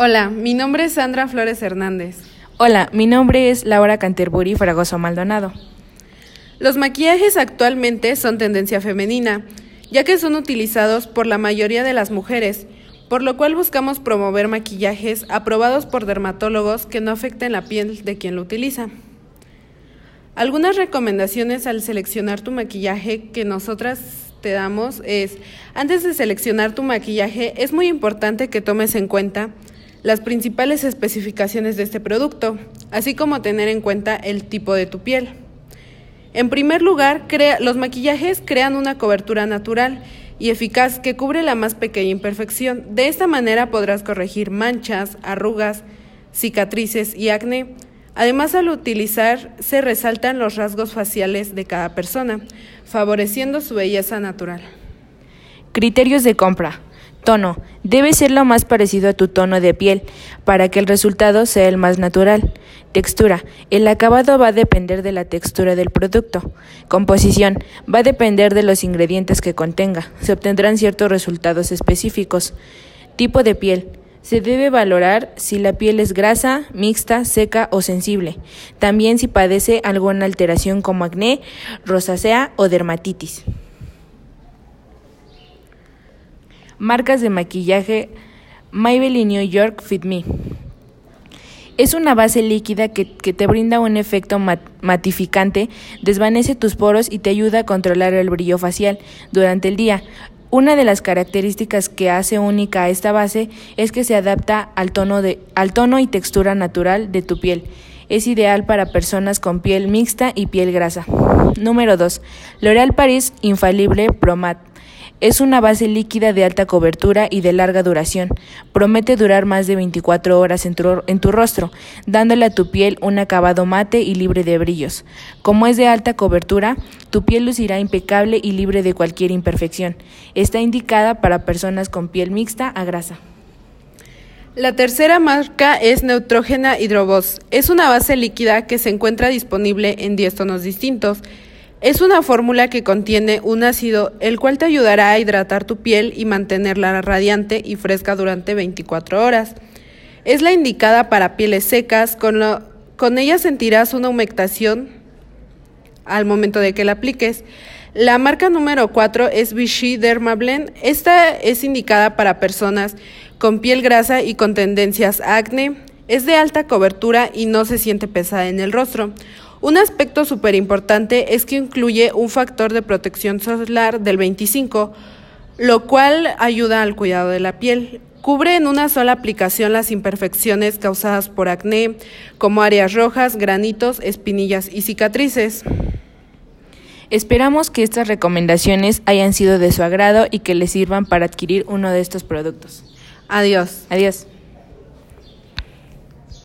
Hola, mi nombre es Sandra Flores Hernández. Hola, mi nombre es Laura Canterbury Fragoso Maldonado. Los maquillajes actualmente son tendencia femenina, ya que son utilizados por la mayoría de las mujeres, por lo cual buscamos promover maquillajes aprobados por dermatólogos que no afecten la piel de quien lo utiliza. Algunas recomendaciones al seleccionar tu maquillaje que nosotras te damos es, antes de seleccionar tu maquillaje, es muy importante que tomes en cuenta las principales especificaciones de este producto, así como tener en cuenta el tipo de tu piel. En primer lugar, los maquillajes crean una cobertura natural y eficaz que cubre la más pequeña imperfección. De esta manera podrás corregir manchas, arrugas, cicatrices y acné. Además, al utilizar se resaltan los rasgos faciales de cada persona, favoreciendo su belleza natural. Criterios de compra. Tono. Debe ser lo más parecido a tu tono de piel para que el resultado sea el más natural. Textura. El acabado va a depender de la textura del producto. Composición. Va a depender de los ingredientes que contenga. Se obtendrán ciertos resultados específicos. Tipo de piel. Se debe valorar si la piel es grasa, mixta, seca o sensible. También si padece alguna alteración como acné, rosacea o dermatitis. Marcas de maquillaje Maybelline New York Fit Me. Es una base líquida que, te brinda un efecto matificante, desvanece tus poros y te ayuda a controlar el brillo facial durante el día. Una de las características que hace única a esta base es que se adapta al tono, de, al tono y textura natural de tu piel. Es ideal para personas con piel mixta y piel grasa. Número 2. L'Oréal Paris Infalible Pro Matte. Es una base líquida de alta cobertura y de larga duración. Promete durar más de 24 horas en tu, rostro, dándole a tu piel un acabado mate y libre de brillos. Como es de alta cobertura, tu piel lucirá impecable y libre de cualquier imperfección. Está indicada para personas con piel mixta a grasa. La tercera marca es Neutrogena Hydrobos. Es una base líquida que se encuentra disponible en 10 tonos distintos es una fórmula que contiene un ácido, el cual te ayudará a hidratar tu piel y mantenerla radiante y fresca durante 24 horas. Es la indicada para pieles secas, con, con ella sentirás una humectación al momento de que la apliques. La marca número 4 es Vichy Dermablend. Esta es indicada para personas con piel grasa y con tendencias a. Es de alta cobertura y no se siente pesada en el rostro. Un aspecto súper importante es que incluye un factor de protección solar del 25, lo cual ayuda al cuidado de la piel. Cubre en una sola aplicación las imperfecciones causadas por acné, como áreas rojas, granitos, espinillas y cicatrices. Esperamos que estas recomendaciones hayan sido de su agrado y que les sirvan para adquirir uno de estos productos. Adiós. Adiós.